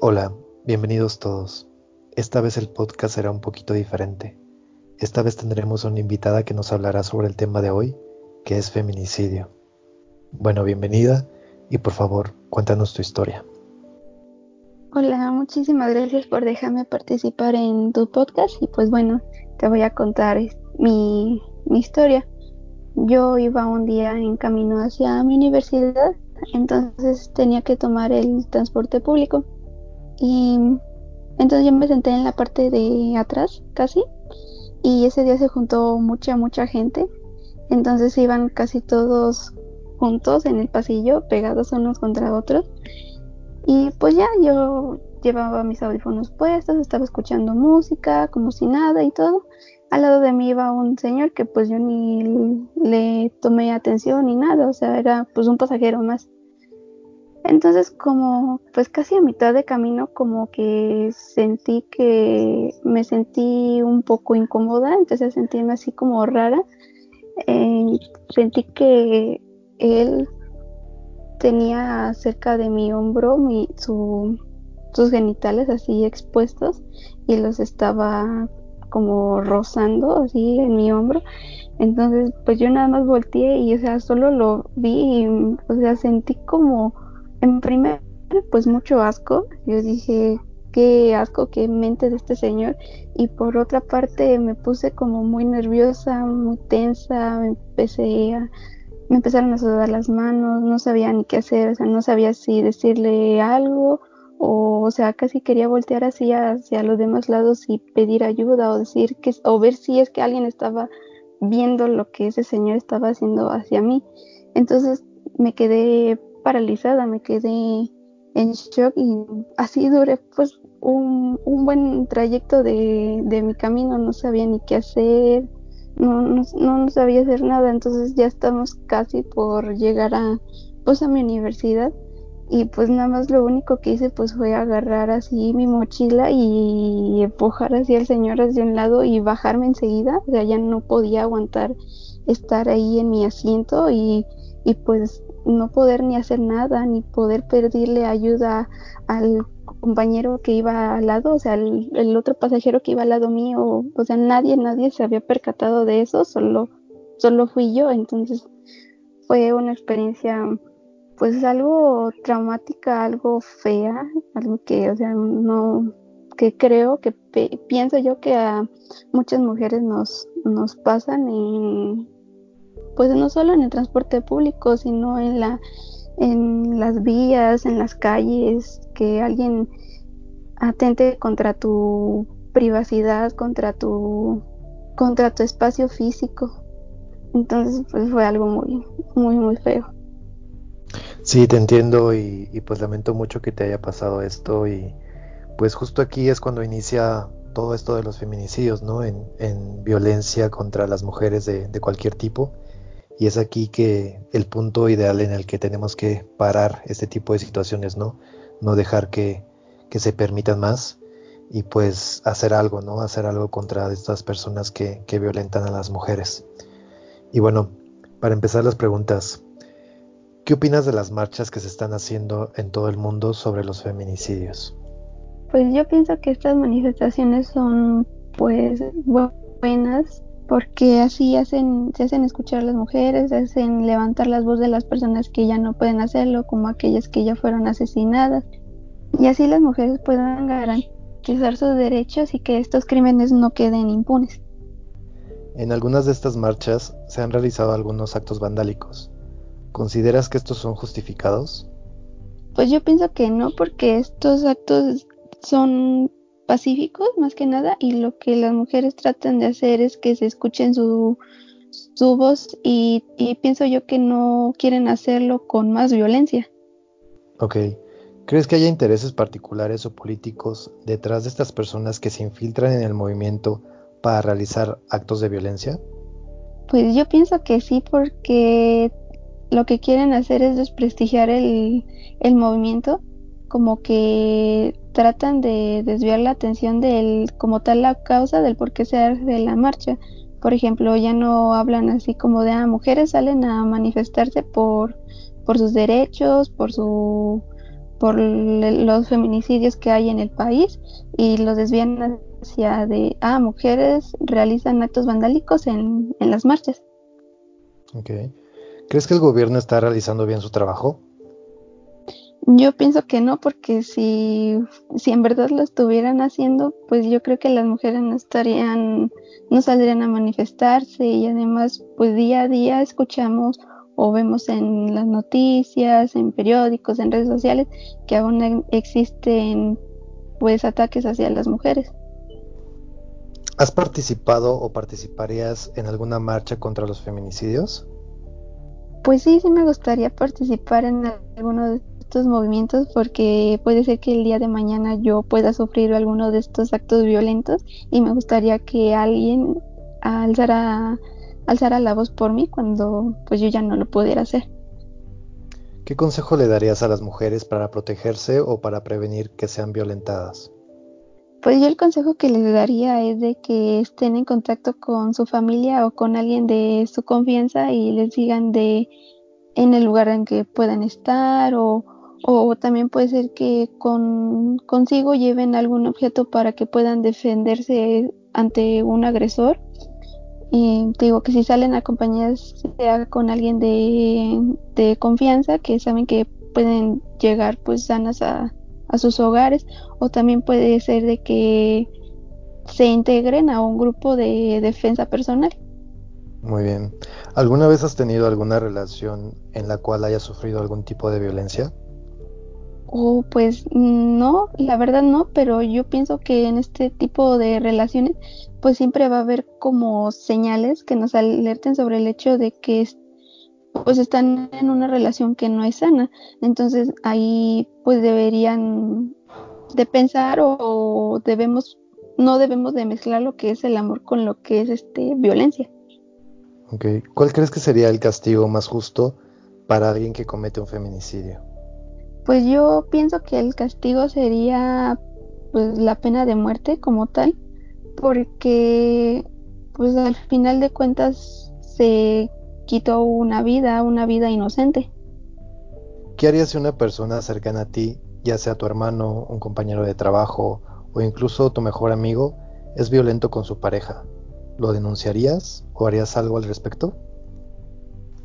Hola, bienvenidos todos. Esta vez el podcast será un poquito diferente. Esta vez tendremos una invitada que nos hablará sobre el tema de hoy, que es feminicidio. Bueno, bienvenida y por favor, cuéntanos tu historia. Hola, muchísimas gracias por dejarme participar en tu podcast y pues bueno, te voy a contar mi, mi historia. Yo iba un día en camino hacia mi universidad, entonces tenía que tomar el transporte público y entonces yo me senté en la parte de atrás, casi, y ese día se juntó mucha, mucha gente. Entonces iban casi todos juntos en el pasillo, pegados unos contra otros. Y pues ya yo llevaba mis audífonos puestos, estaba escuchando música, como si nada y todo. Al lado de mí iba un señor que pues yo ni le tomé atención ni nada, o sea, era pues un pasajero más. Entonces como pues casi a mitad de camino como que sentí que me sentí un poco incómoda, a sentirme así como rara. Eh, sentí que él tenía cerca de mi hombro mi, sus genitales así expuestos y los estaba como rozando así en mi hombro. Entonces pues yo nada más volteé y o sea solo lo vi y o sea sentí como en primer, pues mucho asco. Yo dije, qué asco, qué mente de este señor. Y por otra parte me puse como muy nerviosa, muy tensa, me empecé a, me empezaron a sudar las manos, no sabía ni qué hacer, o sea, no sabía si decirle algo o, o sea, casi quería voltear así hacia los demás lados y pedir ayuda o decir que, o ver si es que alguien estaba viendo lo que ese señor estaba haciendo hacia mí. Entonces me quedé paralizada, me quedé en shock y así duré pues un, buen trayecto de, mi camino, no sabía ni qué hacer, no, no, no, sabía hacer nada, entonces ya estamos casi por llegar a pues a mi universidad y pues nada más lo único que hice pues fue agarrar así mi mochila y empujar así al señor hacia un lado y bajarme enseguida, o sea ya no podía aguantar estar ahí en mi asiento y, y pues no poder ni hacer nada, ni poder pedirle ayuda al compañero que iba al lado, o sea, el, otro pasajero que iba al lado mío, o sea, nadie, nadie se había percatado de eso, solo, solo fui yo, entonces fue una experiencia, pues algo traumática, algo fea, algo que, o sea, no, que creo que pienso yo que a muchas mujeres nos, nos pasan en pues no solo en el transporte público, sino en la en las vías, en las calles, que alguien atente contra tu privacidad, contra tu contra tu espacio físico. Entonces, pues fue algo muy muy muy feo. Sí, te entiendo y, pues lamento mucho que te haya pasado esto y pues justo aquí es cuando inicia todo esto de los feminicidios, ¿no? En, en violencia contra las mujeres de, de cualquier tipo y es aquí que el punto ideal en el que tenemos que parar este tipo de situaciones, ¿no? No dejar que, se permitan más y pues hacer algo, ¿no? Hacer algo contra estas personas que, que violentan a las mujeres. Y bueno, para empezar las preguntas, ¿qué opinas de las marchas que se están haciendo en todo el mundo sobre los feminicidios? Pues yo pienso que estas manifestaciones son pues buenas porque así hacen, se hacen escuchar a las mujeres, se hacen levantar las voces de las personas que ya no pueden hacerlo, como aquellas que ya fueron asesinadas, y así las mujeres puedan garantizar sus derechos y que estos crímenes no queden impunes. En algunas de estas marchas se han realizado algunos actos vandálicos. ¿Consideras que estos son justificados? Pues yo pienso que no, porque estos actos son pacíficos más que nada y lo que las mujeres tratan de hacer es que se escuchen su, su voz y, pienso yo que no quieren hacerlo con más violencia. Ok. ¿Crees que haya intereses particulares o políticos detrás de estas personas que se infiltran en el movimiento para realizar actos de violencia? Pues yo pienso que sí, porque lo que quieren hacer es desprestigiar el, el movimiento, como que tratan de desviar la atención del como tal la causa del por qué se hace la marcha. Por ejemplo, ya no hablan así como de ah, mujeres salen a manifestarse por, por sus derechos, por su por los feminicidios que hay en el país y los desvían hacia de, ah, mujeres realizan actos vandálicos en, en las marchas. Ok. ¿Crees que el gobierno está realizando bien su trabajo? Yo pienso que no, porque si, si en verdad lo estuvieran haciendo, pues yo creo que las mujeres no estarían, no saldrían a manifestarse y además, pues día a día escuchamos o vemos en las noticias, en periódicos, en redes sociales, que aún existen pues ataques hacia las mujeres. ¿Has participado o participarías en alguna marcha contra los feminicidios? Pues sí, sí me gustaría participar en alguno de estos movimientos porque puede ser que el día de mañana yo pueda sufrir alguno de estos actos violentos y me gustaría que alguien alzara, alzara la voz por mí cuando pues yo ya no lo pudiera hacer. ¿Qué consejo le darías a las mujeres para protegerse o para prevenir que sean violentadas? Pues yo el consejo que les daría es de que estén en contacto con su familia o con alguien de su confianza y les digan de en el lugar en que puedan estar o, o también puede ser que con, consigo lleven algún objeto para que puedan defenderse ante un agresor. Y digo que si salen acompañadas sea con alguien de, de confianza que saben que pueden llegar pues sanas a, a sus hogares o también puede ser de que se integren a un grupo de defensa personal. Muy bien. ¿Alguna vez has tenido alguna relación en la cual hayas sufrido algún tipo de violencia? Oh, pues no, la verdad no, pero yo pienso que en este tipo de relaciones pues siempre va a haber como señales que nos alerten sobre el hecho de que pues están en una relación que no es sana. Entonces ahí pues deberían de pensar o, debemos no debemos de mezclar lo que es el amor con lo que es este violencia. Ok, ¿cuál crees que sería el castigo más justo para alguien que comete un feminicidio? Pues yo pienso que el castigo sería pues la pena de muerte como tal, porque pues al final de cuentas se quitó una vida, una vida inocente. ¿Qué harías si una persona cercana a ti, ya sea tu hermano, un compañero de trabajo o incluso tu mejor amigo, es violento con su pareja? ¿Lo denunciarías o harías algo al respecto?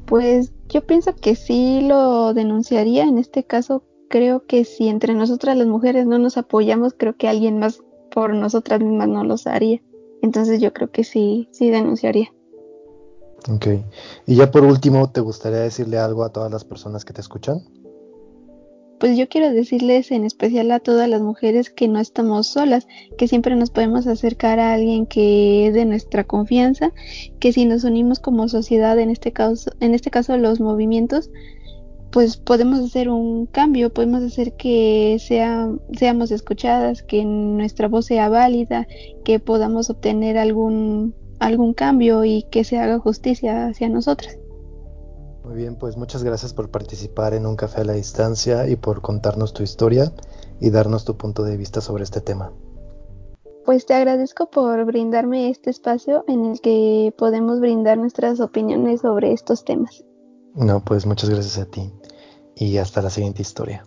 Pues yo pienso que sí lo denunciaría. En este caso, creo que si entre nosotras las mujeres no nos apoyamos, creo que alguien más por nosotras mismas no los haría. Entonces yo creo que sí, sí denunciaría. Ok. Y ya por último, ¿te gustaría decirle algo a todas las personas que te escuchan? Pues yo quiero decirles en especial a todas las mujeres que no estamos solas, que siempre nos podemos acercar a alguien que es de nuestra confianza, que si nos unimos como sociedad, en este caso, en este caso los movimientos, pues podemos hacer un cambio, podemos hacer que sea, seamos escuchadas, que nuestra voz sea válida, que podamos obtener algún algún cambio y que se haga justicia hacia nosotras. Muy bien, pues muchas gracias por participar en un café a la distancia y por contarnos tu historia y darnos tu punto de vista sobre este tema. Pues te agradezco por brindarme este espacio en el que podemos brindar nuestras opiniones sobre estos temas. No, pues muchas gracias a ti y hasta la siguiente historia.